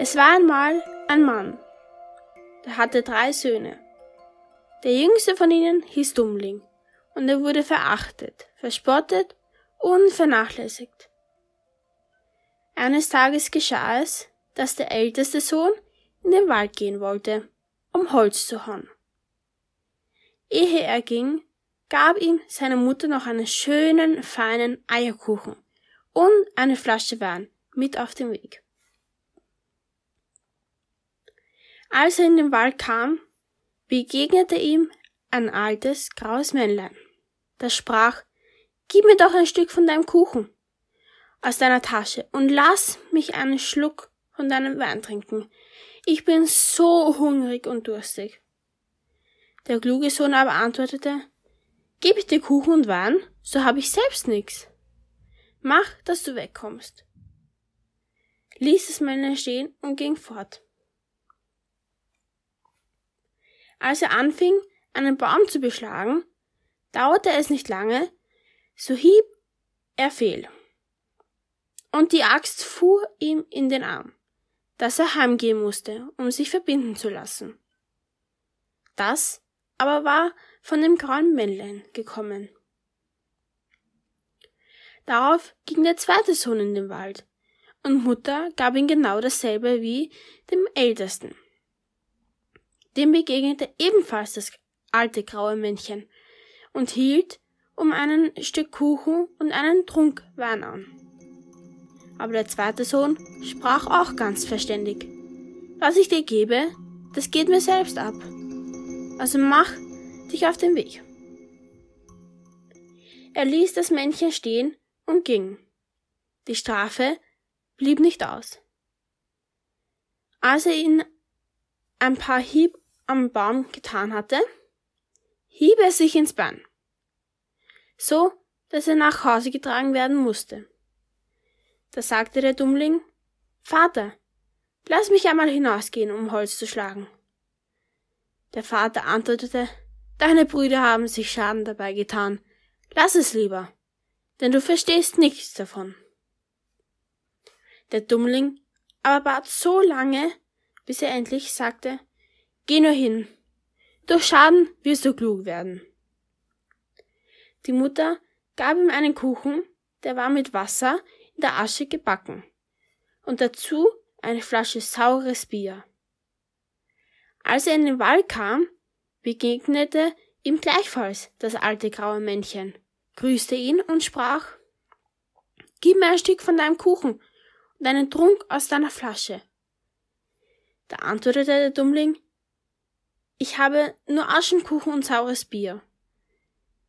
Es war einmal ein Mann, der hatte drei Söhne. Der jüngste von ihnen hieß Dummling, und er wurde verachtet, verspottet und vernachlässigt. Eines Tages geschah es, dass der älteste Sohn in den Wald gehen wollte, um Holz zu hauen. Ehe er ging, gab ihm seine Mutter noch einen schönen, feinen Eierkuchen und eine Flasche Wein mit auf den Weg. Als er in den Wald kam, begegnete ihm ein altes, graues Männlein. Das sprach, Gib mir doch ein Stück von deinem Kuchen aus deiner Tasche und lass mich einen Schluck von deinem Wein trinken. Ich bin so hungrig und durstig. Der kluge Sohn aber antwortete, Gib ich dir Kuchen und Wein, so hab ich selbst nix. Mach, dass du wegkommst. Ließ das Männlein stehen und ging fort. Als er anfing, einen Baum zu beschlagen, dauerte es nicht lange, so hieb er fehl. Und die Axt fuhr ihm in den Arm, dass er heimgehen musste, um sich verbinden zu lassen. Das aber war von dem grauen Männlein gekommen. Darauf ging der zweite Sohn in den Wald, und Mutter gab ihm genau dasselbe wie dem ältesten. Dem begegnete ebenfalls das alte graue Männchen und hielt um einen Stück Kuchen und einen Trunk Wein an. Aber der zweite Sohn sprach auch ganz verständig. Was ich dir gebe, das geht mir selbst ab. Also mach dich auf den Weg. Er ließ das Männchen stehen und ging. Die Strafe blieb nicht aus. Als er ihn ein paar Hieb am Baum getan hatte, hieb er sich ins Bein, so dass er nach Hause getragen werden musste. Da sagte der Dummling, Vater, lass mich einmal hinausgehen, um Holz zu schlagen. Der Vater antwortete, Deine Brüder haben sich Schaden dabei getan. Lass es lieber, denn du verstehst nichts davon. Der Dummling aber bat so lange, bis er endlich sagte, Geh nur hin. Durch Schaden wirst du klug werden. Die Mutter gab ihm einen Kuchen, der war mit Wasser in der Asche gebacken, und dazu eine Flasche saures Bier. Als er in den Wald kam, begegnete ihm gleichfalls das alte graue Männchen, grüßte ihn und sprach Gib mir ein Stück von deinem Kuchen und einen Trunk aus deiner Flasche. Da antwortete der Dummling ich habe nur Aschenkuchen und saures Bier.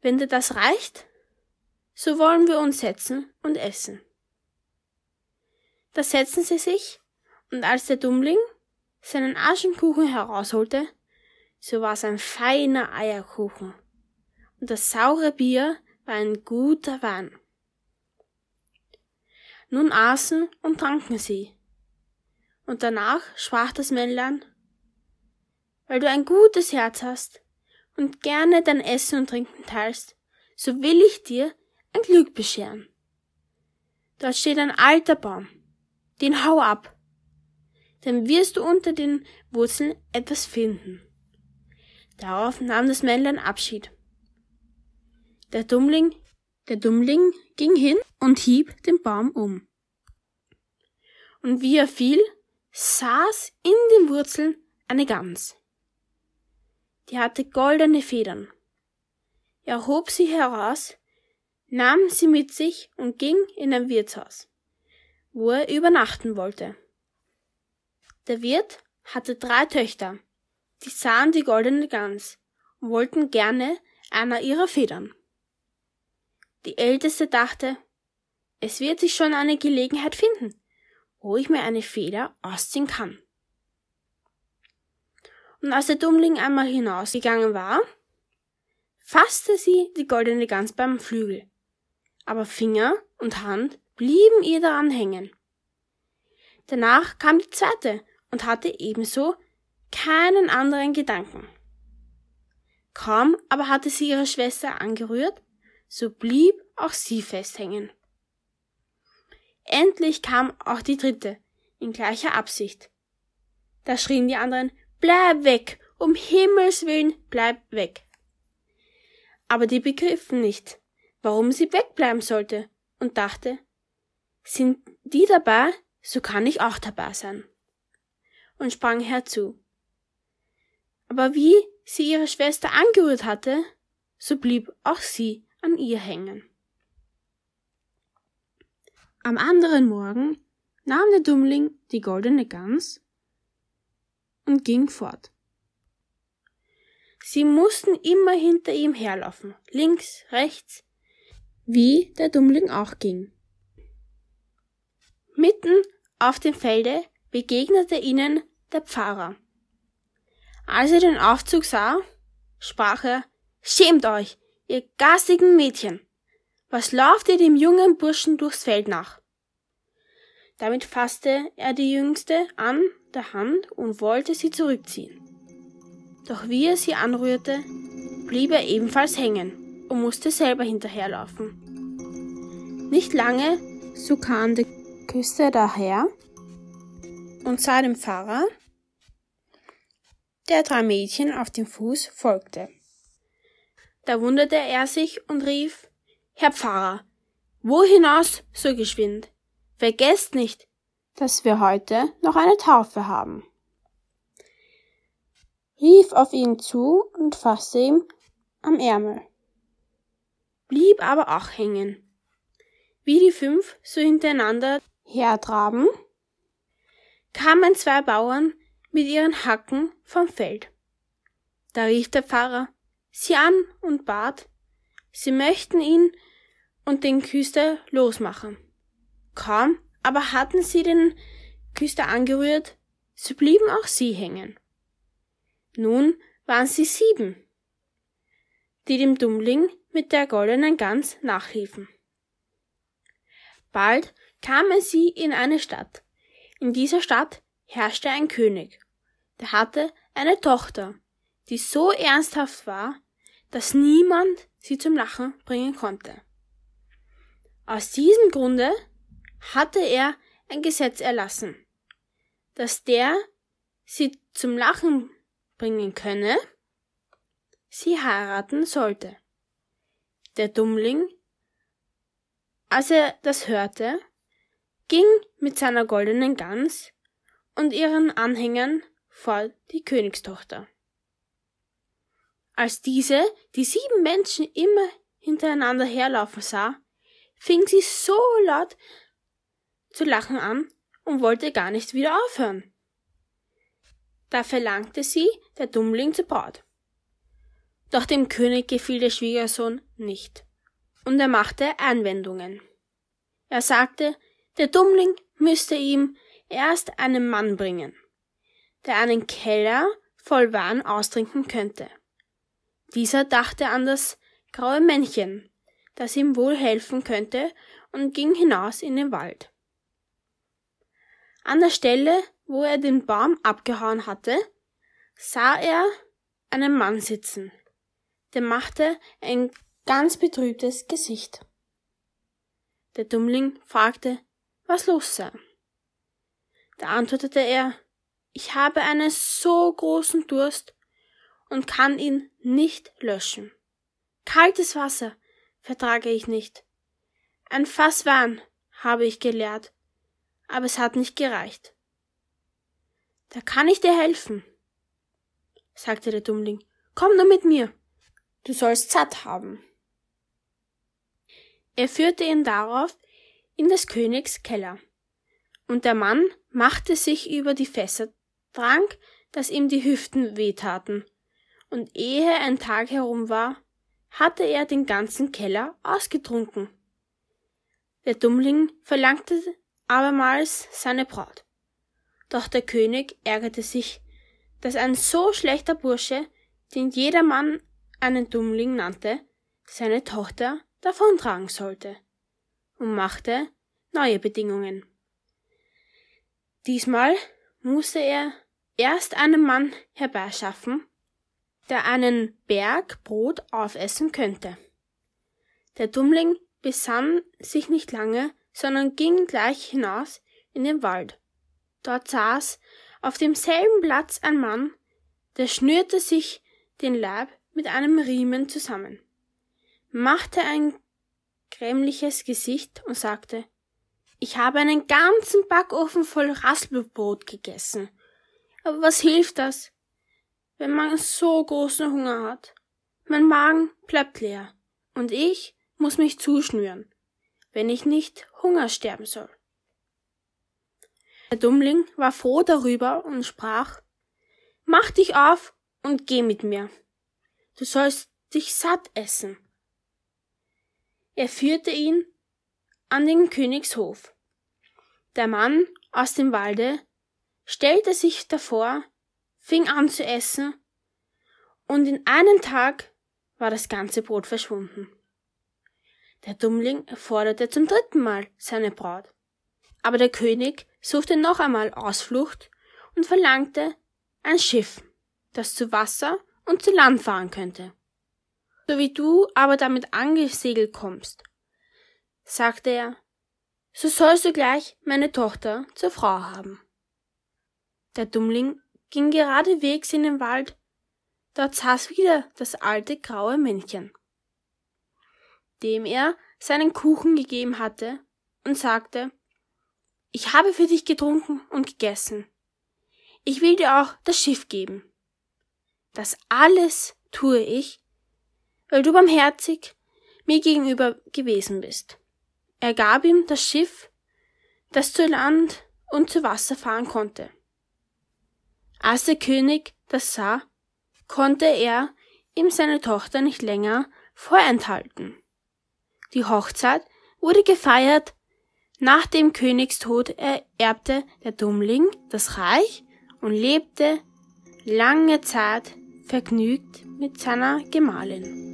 Wenn dir das reicht, so wollen wir uns setzen und essen. Da setzten sie sich, und als der Dummling seinen Aschenkuchen herausholte, so war es ein feiner Eierkuchen, und das saure Bier war ein guter Wein. Nun aßen und tranken sie, und danach sprach das Männlein, weil du ein gutes Herz hast und gerne dein Essen und Trinken teilst, so will ich dir ein Glück bescheren. Dort steht ein alter Baum, den hau ab, dann wirst du unter den Wurzeln etwas finden. Darauf nahm das Männlein Abschied. Der Dummling, der Dummling ging hin und hieb den Baum um. Und wie er fiel, saß in den Wurzeln eine Gans die hatte goldene Federn. Er hob sie heraus, nahm sie mit sich und ging in ein Wirtshaus, wo er übernachten wollte. Der Wirt hatte drei Töchter, die sahen die goldene Gans und wollten gerne einer ihrer Federn. Die älteste dachte, es wird sich schon eine Gelegenheit finden, wo ich mir eine Feder ausziehen kann und als der Dummling einmal hinausgegangen war, fasste sie die goldene Gans beim Flügel, aber Finger und Hand blieben ihr daran hängen. Danach kam die zweite und hatte ebenso keinen anderen Gedanken. Kaum aber hatte sie ihre Schwester angerührt, so blieb auch sie festhängen. Endlich kam auch die dritte, in gleicher Absicht. Da schrien die anderen, bleib weg, um Himmels willen, bleib weg. Aber die begriffen nicht, warum sie wegbleiben sollte und dachte, sind die dabei, so kann ich auch dabei sein. Und sprang herzu. Aber wie sie ihre Schwester angerührt hatte, so blieb auch sie an ihr hängen. Am anderen Morgen nahm der Dummling die goldene Gans und ging fort. Sie mussten immer hinter ihm herlaufen, links, rechts, wie der Dummling auch ging. Mitten auf dem Felde begegnete ihnen der Pfarrer. Als er den Aufzug sah, sprach er, Schämt euch, ihr garstigen Mädchen! Was lauft ihr dem jungen Burschen durchs Feld nach? Damit fasste er die Jüngste an der Hand und wollte sie zurückziehen. Doch wie er sie anrührte, blieb er ebenfalls hängen und musste selber hinterherlaufen. Nicht lange, so kam der Küster daher und sah dem Pfarrer, der drei Mädchen auf dem Fuß folgte. Da wunderte er sich und rief, Herr Pfarrer, wo hinaus so geschwind? Vergesst nicht, dass wir heute noch eine Taufe haben. Rief auf ihn zu und fasste ihm am Ärmel. Blieb aber auch hängen. Wie die fünf so hintereinander hertraben, kamen zwei Bauern mit ihren Hacken vom Feld. Da rief der Pfarrer sie an und bat, sie möchten ihn und den Küster losmachen. Kaum aber hatten sie den Küster angerührt, so blieben auch sie hängen. Nun waren sie sieben, die dem Dummling mit der goldenen Gans nachliefen. Bald kamen sie in eine Stadt. In dieser Stadt herrschte ein König. Der hatte eine Tochter, die so ernsthaft war, dass niemand sie zum Lachen bringen konnte. Aus diesem Grunde hatte er ein Gesetz erlassen, dass der sie zum Lachen bringen könne, sie heiraten sollte. Der Dummling, als er das hörte, ging mit seiner goldenen Gans und ihren Anhängern vor die Königstochter. Als diese die sieben Menschen immer hintereinander herlaufen sah, fing sie so laut zu lachen an und wollte gar nicht wieder aufhören. Da verlangte sie der Dummling zur Braut. Doch dem König gefiel der Schwiegersohn nicht, und er machte Einwendungen. Er sagte, der Dummling müsste ihm erst einen Mann bringen, der einen Keller voll Wein austrinken könnte. Dieser dachte an das graue Männchen, das ihm wohl helfen könnte, und ging hinaus in den Wald. An der Stelle, wo er den Baum abgehauen hatte, sah er einen Mann sitzen. Der machte ein ganz betrübtes Gesicht. Der Dummling fragte, was los sei. Da antwortete er, ich habe einen so großen Durst und kann ihn nicht löschen. Kaltes Wasser vertrage ich nicht. Ein Fass Wein habe ich geleert, aber es hat nicht gereicht. Da kann ich dir helfen, sagte der Dummling. Komm nur mit mir, du sollst satt haben. Er führte ihn darauf in des Königs Keller. Und der Mann machte sich über die Fässer, trank, dass ihm die Hüften wehtaten, und ehe ein Tag herum war, hatte er den ganzen Keller ausgetrunken. Der Dummling verlangte abermals seine Braut. Doch der König ärgerte sich, dass ein so schlechter Bursche, den jedermann einen Dummling nannte, seine Tochter davontragen sollte und machte neue Bedingungen. Diesmal musste er erst einen Mann herbeischaffen, der einen Berg Brot aufessen könnte. Der Dummling besann sich nicht lange, sondern ging gleich hinaus in den Wald. Dort saß auf demselben Platz ein Mann, der schnürte sich den Leib mit einem Riemen zusammen, machte ein grämliches Gesicht und sagte, ich habe einen ganzen Backofen voll Raspelbrot gegessen. Aber was hilft das, wenn man so großen Hunger hat? Mein Magen bleibt leer und ich muss mich zuschnüren, wenn ich nicht Hunger sterben soll. Der Dummling war froh darüber und sprach, Mach dich auf und geh mit mir. Du sollst dich satt essen. Er führte ihn an den Königshof. Der Mann aus dem Walde stellte sich davor, fing an zu essen, und in einem Tag war das ganze Brot verschwunden. Der Dummling forderte zum dritten Mal seine Braut. Aber der König suchte noch einmal Ausflucht und verlangte ein Schiff, das zu Wasser und zu Land fahren könnte. So wie du aber damit angesegelt kommst, sagte er, so sollst du gleich meine Tochter zur Frau haben. Der Dummling ging geradewegs in den Wald, dort saß wieder das alte graue Männchen, dem er seinen Kuchen gegeben hatte und sagte, ich habe für dich getrunken und gegessen. Ich will dir auch das Schiff geben. Das alles tue ich, weil du barmherzig mir gegenüber gewesen bist. Er gab ihm das Schiff, das zu Land und zu Wasser fahren konnte. Als der König das sah, konnte er ihm seine Tochter nicht länger vorenthalten. Die Hochzeit wurde gefeiert. Nach dem Königstod ererbte der Dummling das Reich und lebte lange Zeit vergnügt mit seiner Gemahlin.